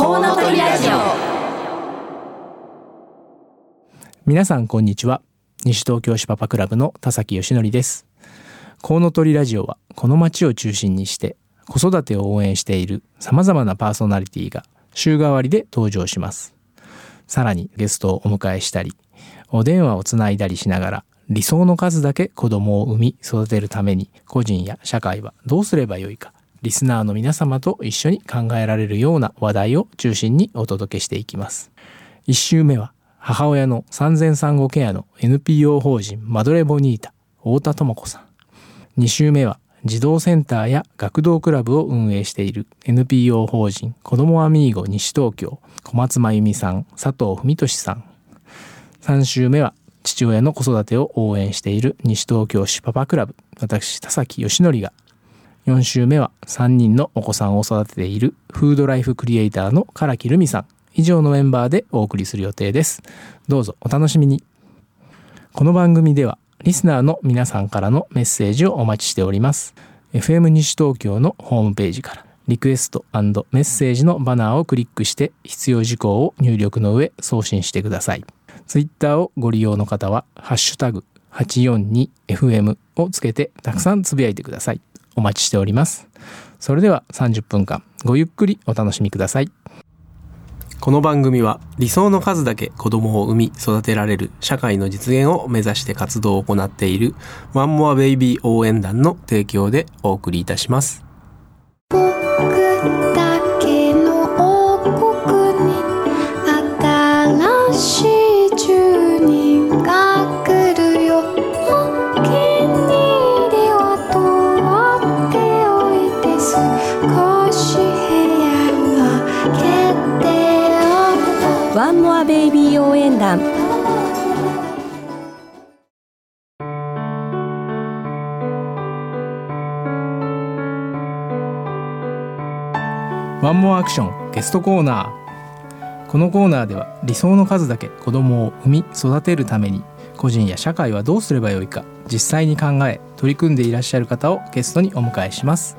コウノトリラジオ。皆さんこんにちは。西東京市パパクラブの田崎義則です。コウノトリラジオはこの町を中心にして子育てを応援している様々なパーソナリティが週替わりで登場します。さらにゲストをお迎えしたりお電話をつないだりしながら理想の数だけ子供を産み育てるために個人や社会はどうすればよいかリスナーの皆様と一緒に考えられるような話題を中心にお届けしていきます。1週目は母親の産前産後ケアの NPO 法人マドレボニータ太田智子さん。2週目は児童センターや学童クラブを運営している NPO 法人子どもアミーゴ西東京小松真由美さん佐藤文俊さん。3週目は父親の子育てを応援している西東京市パパクラブ。私田崎義則が4週目は3人のお子さんを育てているフードライフクリエイターの唐木留美さん。以上のメンバーでお送りする予定です。どうぞお楽しみに。この番組ではリスナーの皆さんからのメッセージをお待ちしております。FM 西東京のホームページからリクエストメッセージのバナーをクリックして必要事項を入力の上送信してください。ツイッターをご利用の方は、ハッシュタグ 842FM をつけてたくさんつぶやいてください。お待ちしております。それでは30分間ごゆっくりお楽しみください。この番組は理想の数だけ子供を産み育てられる社会の実現を目指して活動を行っているワンモアベイビー応援団の提供でお送りいたします。ワンモアアクションゲストコーナー。このコーナーでは理想の数だけ子供を産み育てるために個人や社会はどうすればよいか実際に考え取り組んでいらっしゃる方をゲストにお迎えします。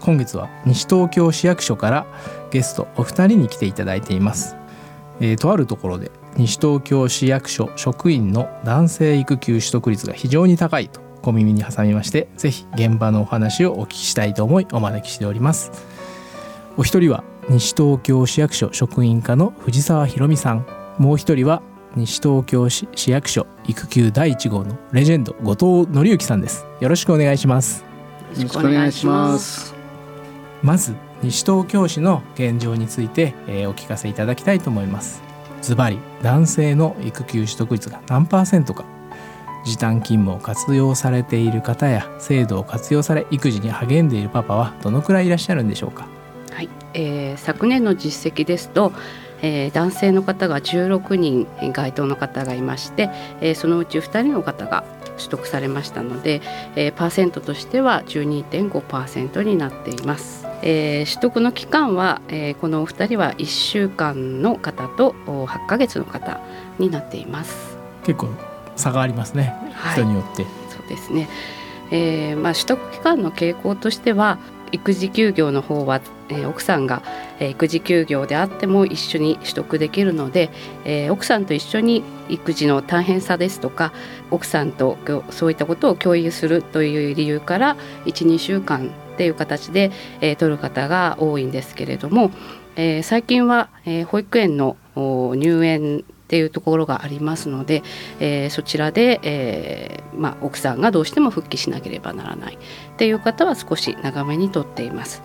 今月は西東京市役所からゲストお二人に来ていただいています。えー、とあるところで西東京市役所職員の男性育休取得率が非常に高いと小耳に挟みましてぜひ現場のお話をお聞きしたいと思いお招きしております。お一人は西東京市役所職員課の藤沢博美さん。もう一人は西東京市市役所育休第1号のレジェンド後藤紀之さんです。よろしくお願いします。よろしくお願いします。まず西東京市の現状について、えー、お聞かせいただきたいと思います。ズバリ男性の育休取得率が何パーセントか。時短勤務を活用されている方や制度を活用され育児に励んでいるパパはどのくらいいらっしゃるんでしょうか。はい、えー、昨年の実績ですとえー、男性の方が16人該当の方がいまして、えー、そのうち2人の方が取得されましたので、えー、パーセントとしては12.5%になっています。えー、取得の期間は、えー、このお二人は1週間の方と8ヶ月の方になっています。結構差がありますね、はい、人によって。そうですね、えーまあ、取得期間の傾向としては育児休業の方は、え、奥さんが、え、育児休業であっても一緒に取得できるので、え、奥さんと一緒に育児の大変さですとか奥さんとそういったことを共有するという理由から12週間っていう形で、えー、取る方が多いんですけれども、え、最近は、え、保育園の入園っていうところがありますので、えー、そちらで、えーまあ、奥さんがどうしても復帰しなければならないっていう方は少し長めにとっています。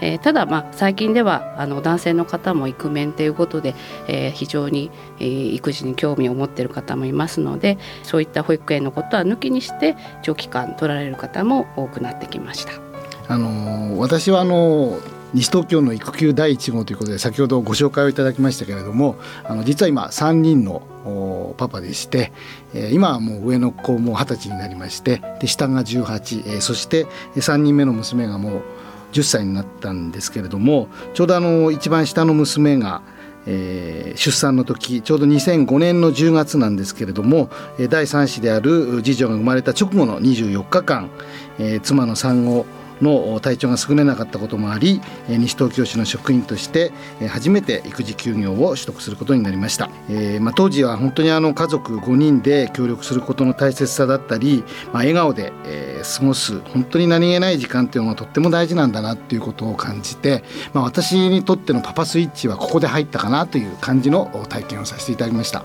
えー、ただ、まあ、最近ではあの男性の方もイクメンということで、えー、非常に、えー、育児に興味を持っている方もいますのでそういった保育園のことは抜きにして長期間取られる方も多くなってきました。あの私はあの西東京の育休第1号ということで先ほどご紹介をいただきましたけれどもあの実は今3人のパパでして、え、今はもう上の子も二十歳になりましてで下が18、え、そして3人目の娘がもう10歳になったんですけれどもちょうどあの一番下の娘がえー、出産の時ちょうど2005年の10月なんですけれども第3子である次女が生まれた直後の24日間、えー、妻の産後の体調が優れなかったこともあり西東京市の職員として初めて育児休業を取得することになりました、えー、まあ、当時は本当にあの家族5人で協力することの大切さだったり、まあ、笑顔で、えー、過ごす本当に何気ない時間っていうのがとっても大事なんだなっていうことを感じて、まあ、私にとってのパパスイッチはここで入ったかなという感じの体験をさせていただきました。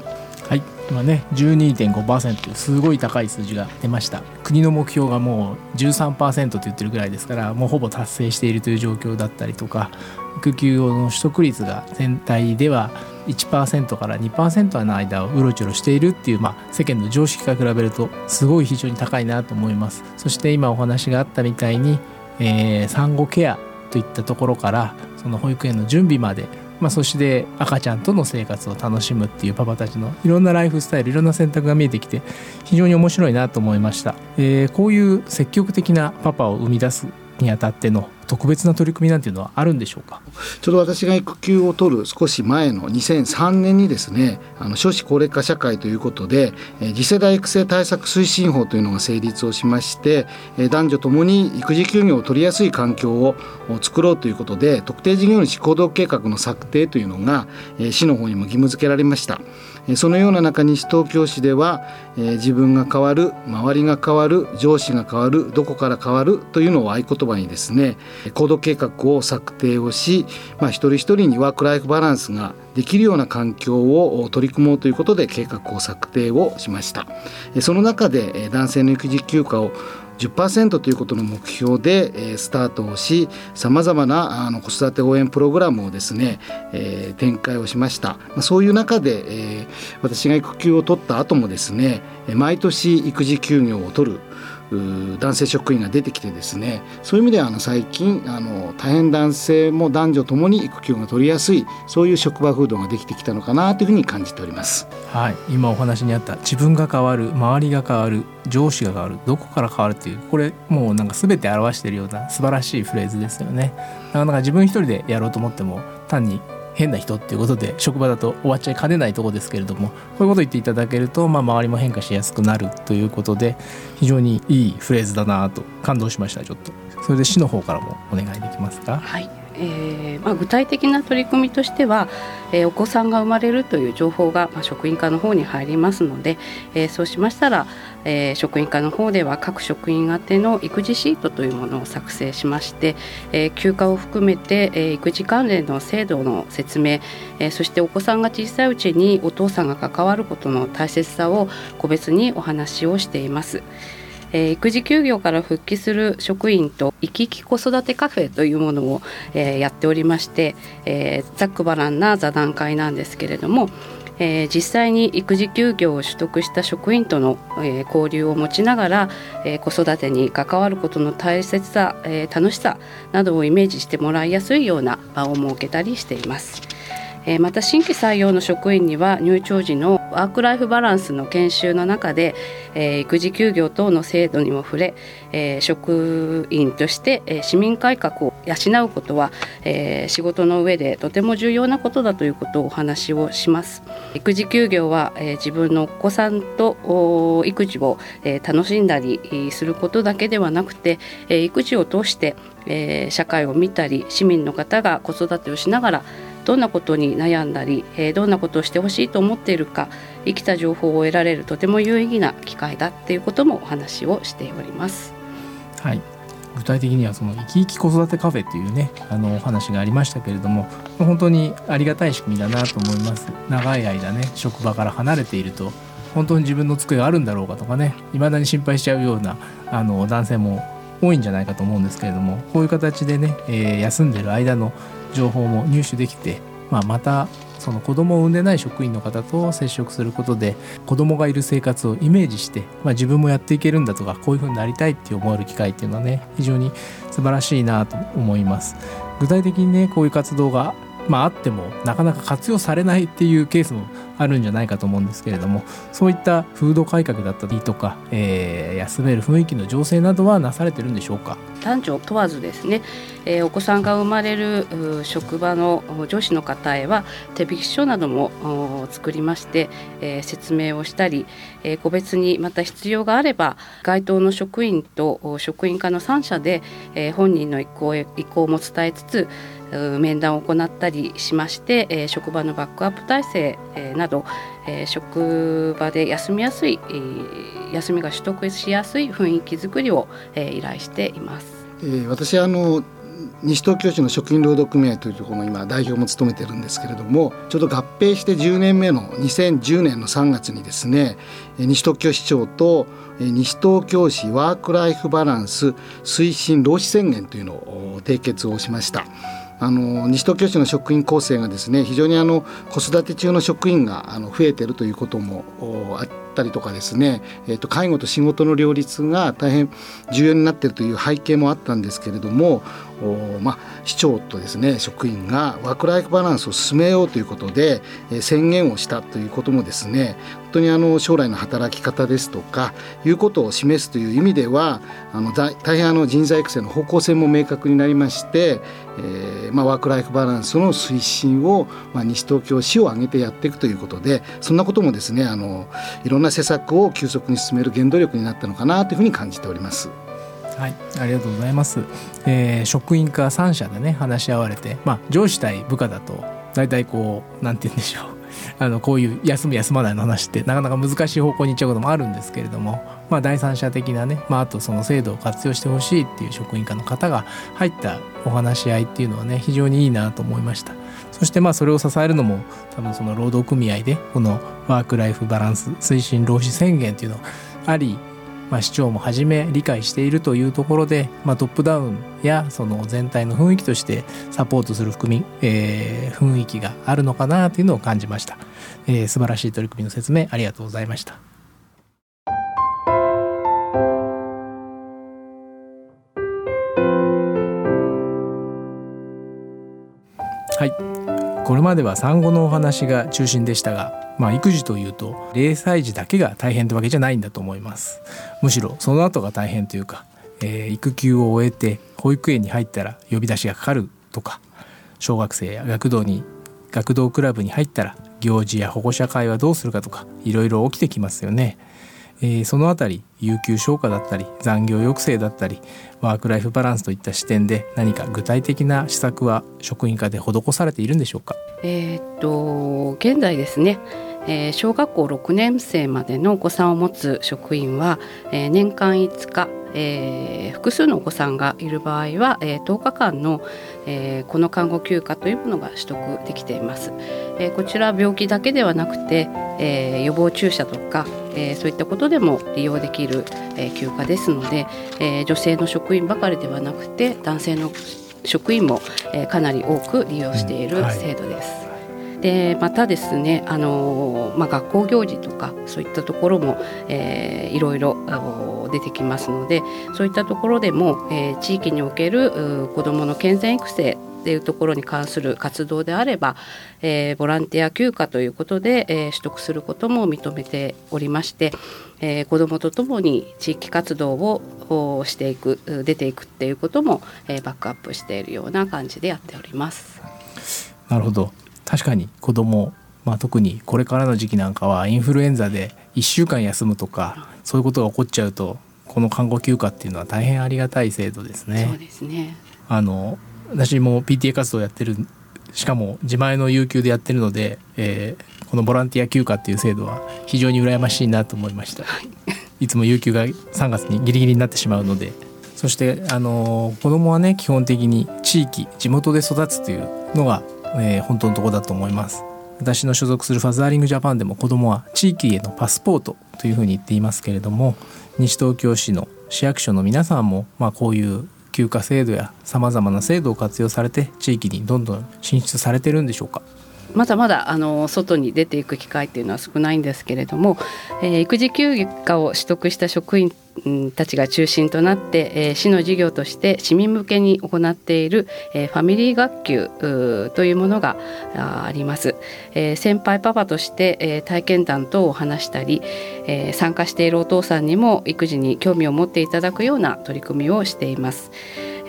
はい今ね12.5%というすごい高い数字が出ました。国の目標がもう13%と言ってるぐらいですからもうほぼ達成しているという状況だったりとか育休の取得率が全体では1%から2%の間をうろちょろしているっていう、まあ、世間の常識から比べるとすごい非常に高いなと思います。そして今お話があったみたいに、えー、産後ケアといったところからその保育園の準備までまあ、そして赤ちゃんとの生活を楽しむっていうパパたちのいろんなライフスタイルいろんな選択が見えてきて非常に面白いなと思いました、えー、こういう積極的なパパを生み出すにあたっての特別な取り組みなんていうのはあるんでしょうか？ちょうど私が育休を取る少し前の2003年にですねあの少子高齢化社会ということで、次世代育成対策推進法というのが成立をしまして、え男女ともに育児休業を取りやすい環境を作ろうということで特定事業主行動計画の策定というのが、え市の方にも義務付けられました。そのような中西東京市では、えー、自分が変わる周りが変わる上司が変わるどこから変わるというのを合言葉にですね行動計画を策定をし、まあ、一人一人にワークライフバランスができるような環境を取り組もうということで計画を策定をしました。その中で男性の育児休暇を10%ということの目標で、スタートをしさまざまなあの子育て応援プログラムをですね、え、展開をしました、そういう中で、え、私が育休を取った後もですね毎年育児休業を取る男性職員が出てきてですねそういう意味ではあの最近あの大変男性も男女ともに育休が取りやすいそういう職場風土ができてきたのかなというふうに感じております。はい、今お話にあった自分が変わる周りが変わる上司が変わるどこから変わるっていうこれもうなんか全て表しているような素晴らしいフレーズですよね。なかなか自分一人でやろうと思っても単に変な人っていうことで職場だと終わっちゃいかねないとこですけれどもこういうこと言っていただけると、まあ、周りも変化しやすくなるということで非常にいいフレーズだなと感動しましたちょっとそれで市の方からもお願いできますか？はいえーまあ、具体的な取り組みとしては、えー、お子さんが生まれるという情報が、まあ、職員課の方に入りますので、えー、そうしましたら、えー、職員課の方では各職員宛ての育児シートというものを作成しまして、えー、休暇を含めて、えー、育児関連の制度の説明、えー、そしてお子さんが小さいうちにお父さんが関わることの大切さを個別にお話をしています。えー、育児休業から復帰する職員と生き生き子育てカフェというものを、えー、やっておりまして、えー、ざっくばらんな座談会なんですけれども、え、実際に育児休業を取得した職員との、え、交流を持ちながら、え、子育てに関わることの大切さ、え、楽しさなどをイメージしてもらいやすいような場を設けたりしています。えまた新規採用の職員には入庁時のワークライフバランスの研修の中で、え育児休業等の制度にも触れ、え職員として、え市民改革を養うことは、え仕事の上でとても重要なことだということをお話をします。育児休業は、え自分のお子さんと育児を、え楽しんだりすることだけではなくて、え育児を通して、え社会を見たり市民の方が子育てをしながらどんなことに悩んだり、えー、どんなことをしてほしいと思っているか生きた情報を得られるとても有意義な機会だっていうこともお話をしております。はい具体的にはその生き生き子育てカフェっていうねあのお話がありましたけれども本当にありがたい仕組みだなと思います長い間ね職場から離れていると本当に自分の机があるんだろうかとかね未だに心配しちゃうようなあの男性も多いんじゃないかと思うんですけれどもこういう形でね、えー、休んでる間の情報も入手できて、まあ、またその子供を産んでない職員の方と接触することで子供がいる生活をイメージして、まあ、自分もやっていけるんだとかこういうふうになりたいって思える機会っていうのはね非常に素晴らしいなと思います。具体的にねこういう活動がまあ、あってもなかなか活用されないっていうケースもあるんじゃないかと思うんですけれどもそういった風土改革だったりとか、えー、休める雰囲気の醸成などはなされてるんでしょうか？男女問わずですね、えー、お子さんが生まれる職場の上司の方へは手引き書なども作りまして、えー、説明をしたり、えー、個別にまた必要があれば該当の職員と職員課の3社で、えー、本人の意向意向も伝えつつ面談を行ったりしまして、え、職場のバックアップ体制、など、え、職場で休みやすい、休みが取得しやすい雰囲気づくりを、依頼しています。えー、私あの西東京市の食品労働組合というところの今代表も務めてるんですけれどもちょうど合併して10年目の2010年の3月にですね西東京市長と西東京市ワーク・ライフ・バランス推進労使宣言というのを締結をしました。あの西東京市の職員構成がですね非常にあの子育て中の職員があの増えてるということもあったりとかですね、えー、と介護と仕事の両立が大変重要になっているという背景もあったんですけれどもまあ、市長とですね職員がワーク・ライフ・バランスを進めようということで、えー、宣言をしたということもですね本当にあの将来の働き方ですとかいうことを示すという意味ではあの大変あの人材育成の方向性も明確になりまして、えーまあ、ワーク・ライフ・バランスの推進を、まあ、西東京市を挙げてやっていくということでそんなこともですねあのいろんな施策を急速に進める原動力になったのかなというふうに感じております。はい、ありがとうございます。えー、職員課3社でね話し合われて、まあ上司対部下だと大体こうなんて言うんでしょう。あのこういう休む休まないの話ってなかなか難しい方向に行っちゃうこともあるんですけれども、まあ、第三者的なね、まあ、あとその制度を活用してほしいっていう職員課の方が入ったお話し合いっていうのはね非常にいいなと思いましたそしてまあそれを支えるのも多分その労働組合でこのワーク・ライフ・バランス推進労使宣言っていうのがありまあ、市長もはじめ理解しているというところで、まあ、トップダウンやその全体の雰囲気としてサポートする含み、えー、雰囲気があるのかなというのを感じました、えー、素晴らしい取り組みの説明ありがとうございました。これまでは産後のお話が中心でしたがまあ、育児というと0歳児だけが大変ってわけじゃないんだと思いますむしろその後が大変というか、えー、育休を終えて保育園に入ったら呼び出しがかかるとか小学生や学童に学童クラブに入ったら行事や保護者会はどうするかとかいろいろ起きてきますよね。えー、そのあたり有給消化だったり残業抑制だったりワーク・ライフ・バランスといった視点で何か具体的な施策は職員課で施されているんでしょうか？え、っと現在ですねえー、小学校6年生までのお子さんを持つ職員は、えー、年間5日、えー、複数のお子さんがいる場合は、えー、10日間の、えー、この看護休暇というものが取得できています。えー、こちら病気だけではなくて、えー、予防注射とか、えー、そういったことでも利用できる、えー、休暇ですので、えー、女性の職員ばかりではなくて男性の職員も、えー、かなり多く利用している制度です。うんはいでまたですねあの、まあ、学校行事とかそういったところも、えー、いろいろ出てきますのでそういったところでも、えー、地域における子どもの健全育成っていうところに関する活動であれば、えー、ボランティア休暇ということで、えー、取得することも認めておりまして、えー、子どもとともに地域活動をしていく出ていくっていうことも、えー、バックアップしているような感じでやっております。なるほど確かに子供まあ、特にこれからの時期なんかはインフルエンザで1週間休むとかそういうことが起こっちゃうとこの看護休暇っていうのは大変ありがたい制度ですね。そうですねあの私も PTA 活動やってるしかも自前の有給でやってるので、えー、このボランティア休暇っていう制度は非常に羨ましいなと思いました。いつも有給が3月にギリギリになってしまうのでそしてあの子供はね基本的に地域地元で育つというのがえー、本当のとこだと思います私の所属するファザーリングジャパンでも子どもは地域へのパスポートというふうに言っていますけれども西東京市の市役所の皆さんも、まあ、こういう休暇制度やさまざまな制度を活用されて地域にどんどん進出されてるんでしょうか？まだまだあの外に出ていく機会っていうのは少ないんですけれども、えー、育児休暇を取得した職員たちが中心となって、えー、市の事業として市民向けに行っている、えー、ファミリー学級というものがあります、えー、先輩パパとして、えー、体験談等を話したり、えー、参加しているお父さんにも育児に興味を持っていただくような取り組みをしています。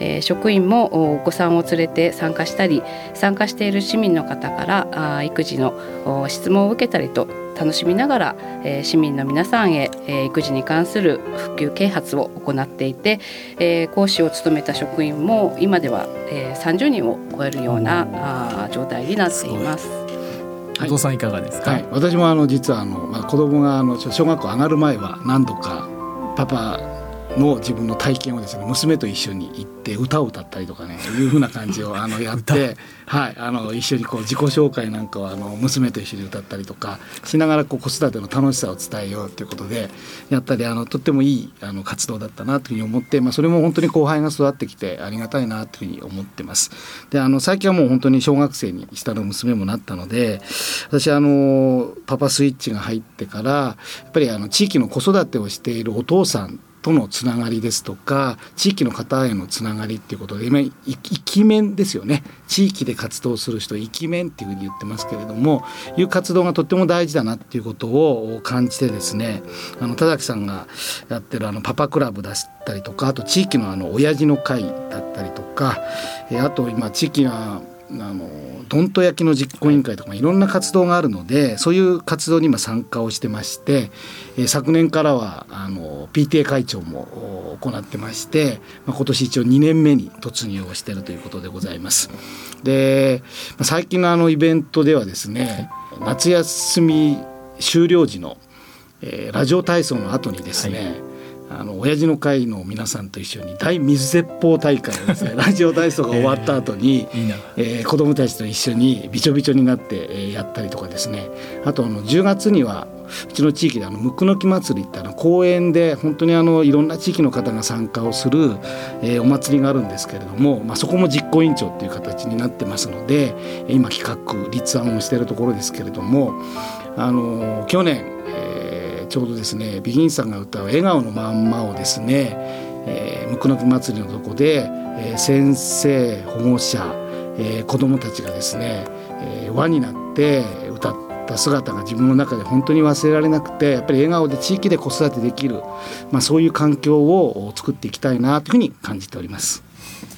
えー、職員もお子さんを連れて参加したり参加している市民の方からあ育児の質問を受けたりと楽しみながら、えー、市民の皆さんへ、えー、育児に関する普及啓発を行っていて、えー、講師を務めた職員も今では、えー、30人を超えるようなあ状態になっています。お父さんいかがですか、はい、私もあの実はあの、まあ、子供があの小学校上がる前は何度かパパの自分の体験をですね娘と一緒に行って歌を歌ったりとかねいうふうな感じを あのやって、はい、あの一緒にこう自己紹介なんかをあの娘と一緒に歌ったりとかしながらこう子育ての楽しさを伝えようということでやったりあのとってもいいあの活動だったなというふうに思って、まあ、それも本当に後輩が育ってきてありがたいなというふうに思ってます。であの最近はもう本当に小学生に下の娘もなったので私あのパパスイッチが入ってからやっぱりあの地域の子育てをしているお父さんとのつながりですとか地域の方へのつながりっていうことで今イキメンですよね。地域で活動する人イキメンっていうふうに言ってますけれどもいう活動がとっても大事だなっていうことを感じてですねあの田崎さんがやってるあのパパクラブ出したりとかあと地域のあの親父の会だったりとかあと今地域があのどんと焼きの実行委員会とかい。ろんな活動があるのでそういう活動に今参加をしてまして、えー、昨年からはあの PTA 会長も行ってまして、まあ、今年一応2年目に突入をしているということでございます。で、まあ、最近のあのイベントではですね、夏休み終了時の、えー、ラジオ体操の後にですね、はいあの親父の会の皆さんと一緒に大水鉄砲大会をですね ラジオ体操が終わった後に、えー、えー、子どもたちと一緒にびちょびちょになって、えー、やったりとかですね。あとあの10月にはうちの地域であのむくのき祭りってあの公園で本当にあのいろんな地域の方が参加をする、えー、お祭りがあるんですけれども、まあ、そこも実行委員長っていう形になってますので今企画立案をしているところですけれどもあの去年ちょうどですねビギンさんが歌う「笑顔のまんま」をですね、えー、むくのき祭りのとこで、えー、先生保護者、えー、子どもたちがですね、えー、輪になって歌った姿が自分の中で本当に忘れられなくてやっぱり笑顔で地域で子育てできる、まあ、そういう環境を作っていきたいなというふうに感じております。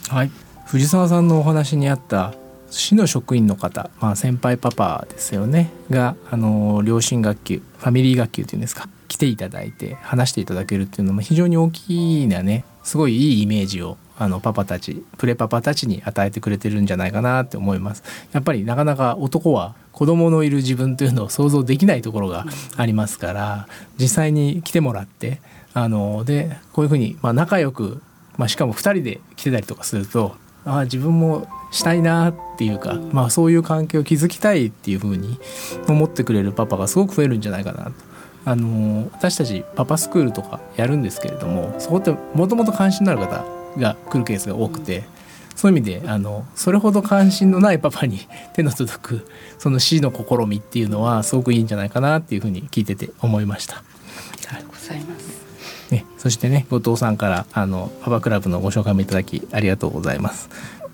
はい藤沢さんのお話にあった市の職員の方、まあ、先輩パパですよねがあの両親学級ファミリー学級っていうんですか来ていただいて話していただけるっていうのも非常に大きなねすごいいいイメージをあのパパたちプレパパたちに与えてくれてるんじゃないかなって思います。やっぱりなかなか男は子供のいる自分というのを想像できないところが ありますから実際に来てもらってあのでこういうふうに、まあ、仲良く、まあ、しかも2人で来てたりとかするとああ自分もしたいなっていうか、まあ、そういう関係を築きたいっていうふうに思ってくれるパパがすごく増えるんじゃないかなと。あの私たちパパスクールとかやるんですけれどもそこってもともと関心のある方が来るケースが多くてそういう意味であのそれほど関心のないパパに手の届くその死の試みっていうのはすごくいいんじゃないかなっていうふうに聞いてて思いました。ありがとうございます。ね、そしてね後藤さんからあのパパクラブのご紹介もいただきありがとうございます。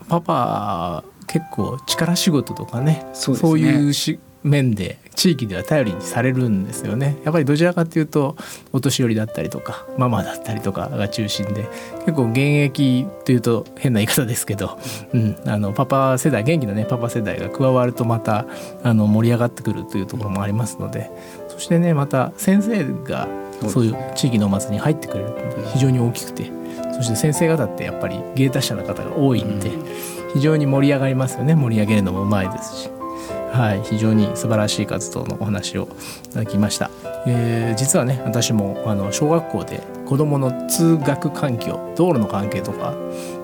パパ結構力仕事とかねそう、ね、いうし面で地域では頼りにされるんですよね。やっぱりどちらかというとお年寄りだったりとかママだったりとかが中心で結構現役というと変な言い方ですけど、うん、あのパパ世代元気なねパパ世代が加わるとまたあの盛り上がってくるというところもありますのでそしてねまた先生がそういう地域のお祭りに入ってくれる非常に大きくてそして先生方ってやっぱり芸達者な方が多いんで、非常に盛り上がりますよね盛り上げるのもうまいですし。はい、非常に素晴らしい活動のお話をいただきました、えー、実はね私もあの小学校で子どもの通学環境道路の関係とか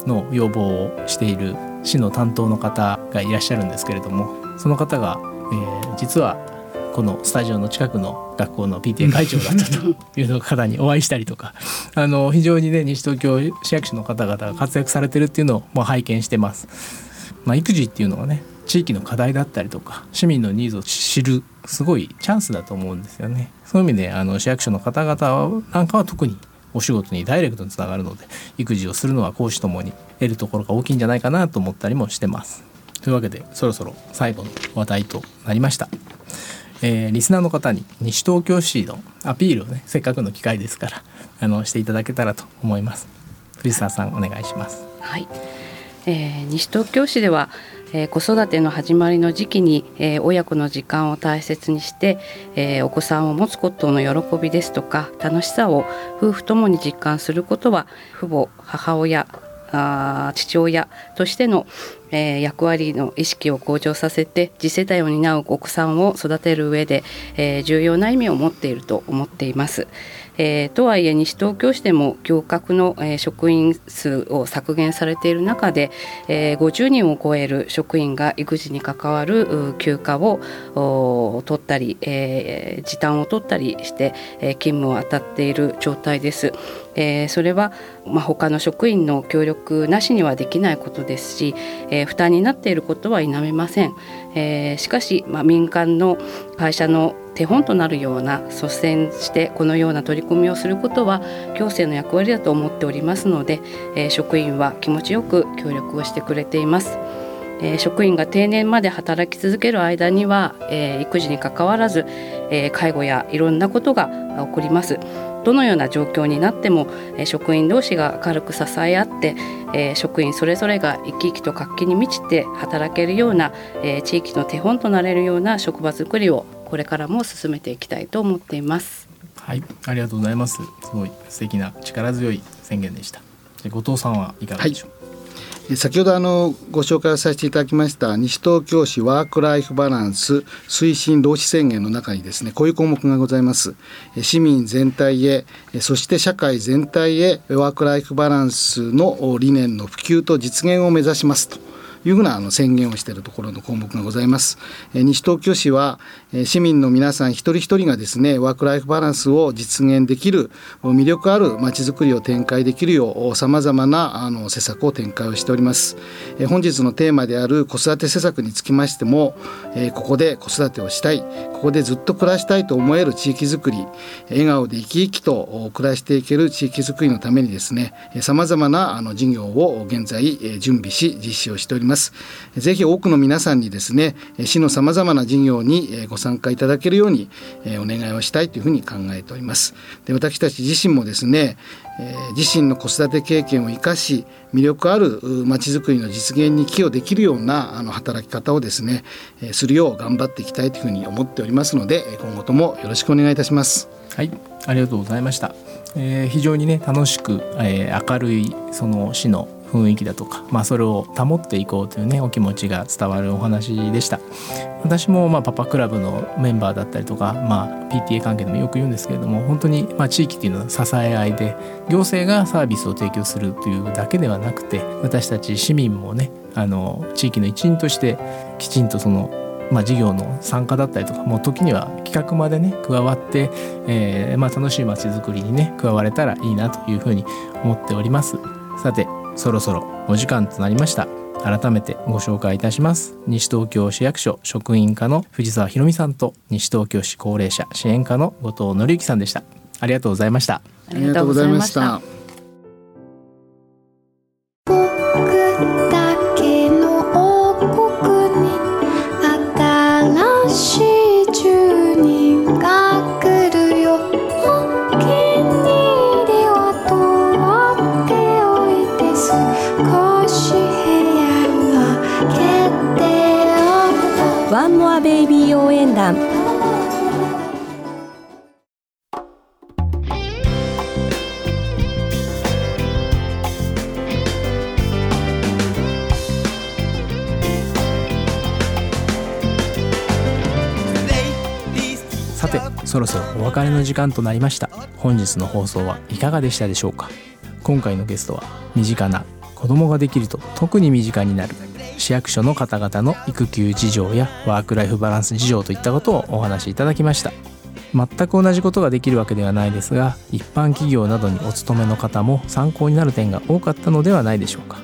の要望をしている市の担当の方がいらっしゃるんですけれどもその方が、えー、実はこのスタジオの近くの学校の PTA 会長だったというの方にお会いしたりとか あの非常にね西東京市役所の方々が活躍されてるっていうのを、まあ、拝見してます。まあ、育児っていうのはね地域の課題だったりとか市民のニーズを知るすごいチャンスだと思うんですよね。そういう意味であの市役所の方々なんかは特にお仕事にダイレクトにつながるので育児をするのは講師ともに得るところが大きいんじゃないかなと思ったりもしてます。というわけでそろそろ最後の話題となりました。えー、リスナーの方に西東京市のアピールをねせっかくの機会ですから あのしていただけたらと思います。藤沢さんお願いします。はい、えー、西東京市では、えー、子育ての始まりの時期に、えー、親子の時間を大切にして、えー、お子さんを持つことの喜びですとか楽しさを夫婦ともに実感することは父母母親あ父親としての、えー、役割の意識を向上させて次世代を担うお子さんを育てる上で、えー、重要な意味を持っていると思っています。えー、とはいえ西東京市でも行革の、えー、職員数を削減されている中で、えー、50人を超える職員が育児に関わる休暇を取ったり、えー、時短を取ったりして、えー、勤務を当たっている状態です。えー、それは、まあ、他の職員の協力なしにはできないことですし、えー、負担になっていることは否めません。えー、しかし、まあ、民間の会社の手本となるような率先してこのような取り組みをすることは行政の役割だと思っておりますので、えー、職員は気持ちよく協力をしてくれています。えー、職員が定年まで働き続ける間には、えー、育児にかかわらず、えー、介護やいろんなことが起こります。どのような状況になっても、え職員同士が明るく支え合って、え職員それぞれが生き生きと活気に満ちて働けるような、え地域の手本となれるような職場づくりをこれからも進めていきたいと思っています。はいありがとうございます。すごい素敵な力強い宣言でした。後藤さんはいかがでしょう、はい先ほどあのご紹介をさせていただきました西東京市ワークライフバランス推進労使宣言の中にですねこういう項目がございます市民全体へそして社会全体へワークライフバランスの理念の普及と実現を目指しますというふうなあの宣言をしているところの項目がございます。西東京市は、市民の皆さん一人一人がですねワークライフバランスを実現できる魅力あるまちづくりを展開できるようさまざまなあの施策を展開をしております。本日のテーマである子育て施策につきましても、ここで子育てをしたいここでずっと暮らしたいと思える地域づくり笑顔で生き生きと暮らしていける地域づくりのためにですねさまざまなあの事業を現在準備し実施をしております。ますぜひ多くの皆さんにですね市のさまざまな事業にごご参加いただけるようにえお願いをしたいというふうに考えております。で私たち自身もですねえ自身の子育て経験を生かし魅力あるまちづくりの実現に寄与できるようなあの働き方をですねえするよう頑張っていきたいというふうに思っておりますので今後ともよろしくお願いいたします。はいありがとうございました、えー、非常にね楽しく、えー、明るいその市の雰囲気だとか、まあ、それを保っていこうというねお気持ちが伝わるお話でした。私もまあパパクラブのメンバーだったりとか、まあ、PTA 関係でもよく言うんですけれども本当にま地域っていうのは支え合いで行政がサービスを提供するというだけではなくて私たち市民もねあの地域の一員としてきちんとそのまあ、事業の参加だったりとかもう時には企画までね加わって、えーまあ、楽しい街づくりにね加われたらいいなというふうに思っております。さてそろそろお時間となりました。改めてご紹介いたします。西東京市役所職員課の藤沢博美さんと西東京市高齢者支援課の後藤則之さんでした。ありがとうございました。ありがとうございました。コシヘイア。さてそろそろお別れの時間となりました。本日の放送はいかがでしたでしょうか？今回のゲストは身近な子供ができると特に身近になる。市役所の方々の育休事情やワークライフバランス事情といったことをお話しいただきました。全く同じことができるわけではないですが一般企業などにお勤めの方も参考になる点が多かったのではないでしょうか。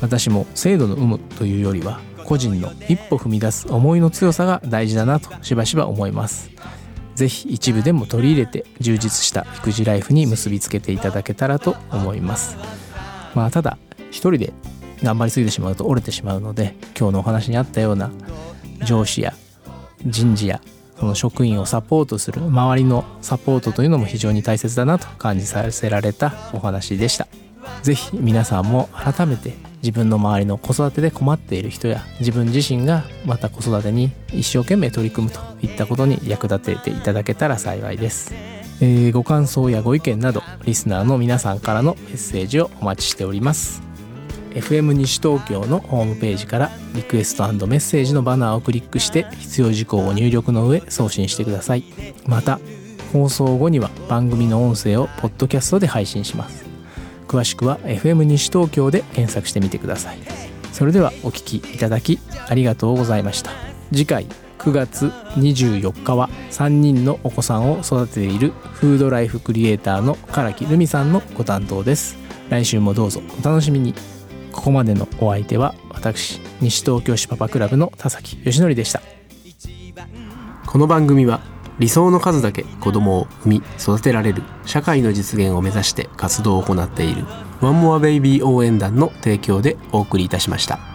私も制度の有無というよりは個人の一歩踏み出す思いの強さが大事だなとしばしば思います。ぜひ一部でも取り入れて充実した育児ライフに結びつけていただけたらと思います。まあただ一人で頑張りすぎてしまうと折れてしまうので今日のお話にあったような上司や人事やその職員をサポートする周りのサポートというのも非常に大切だなと感じさせられたお話でした。是非皆さんも改めて自分の周りの子育てで困っている人や自分自身がまた子育てに一生懸命取り組むといったことに役立てていただけたら幸いです、えー、ご感想やご意見などリスナーの皆さんからのメッセージをお待ちしております。FM 西東京のホームページからリクエストメッセージのバナーをクリックして必要事項を入力の上送信してください。また放送後には番組の音声をポッドキャストで配信します。詳しくは FM 西東京で検索してみてください。それではお聴きいただきありがとうございました。次回9月24日は3人のお子さんを育てているフードライフクリエイターの唐木留美さんのご担当です。来週もどうぞお楽しみに。ここまでのお相手は私西東京市パパクラブの田崎義則でしたこの番組は理想の数だけ子供を産み育てられる社会の実現を目指して活動を行っているワンモアベイビー応援団の提供でお送りいたしました。